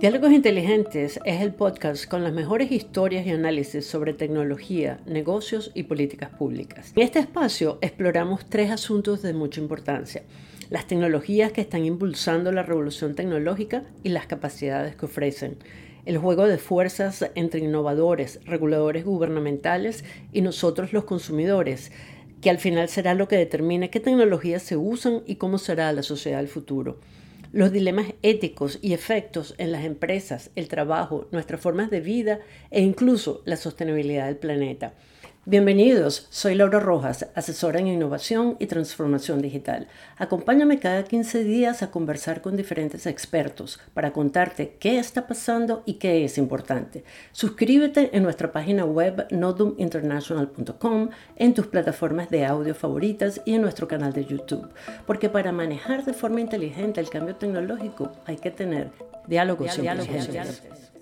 Diálogos Inteligentes es el podcast con las mejores historias y análisis sobre tecnología, negocios y políticas públicas. En este espacio exploramos tres asuntos de mucha importancia. Las tecnologías que están impulsando la revolución tecnológica y las capacidades que ofrecen. El juego de fuerzas entre innovadores, reguladores gubernamentales y nosotros los consumidores, que al final será lo que determine qué tecnologías se usan y cómo será la sociedad del futuro los dilemas éticos y efectos en las empresas, el trabajo, nuestras formas de vida e incluso la sostenibilidad del planeta. Bienvenidos, soy Laura Rojas, asesora en innovación y transformación digital. Acompáñame cada 15 días a conversar con diferentes expertos para contarte qué está pasando y qué es importante. Suscríbete en nuestra página web noduminternational.com, en tus plataformas de audio favoritas y en nuestro canal de YouTube, porque para manejar de forma inteligente el cambio tecnológico hay que tener diálogos, diálogos inteligentes.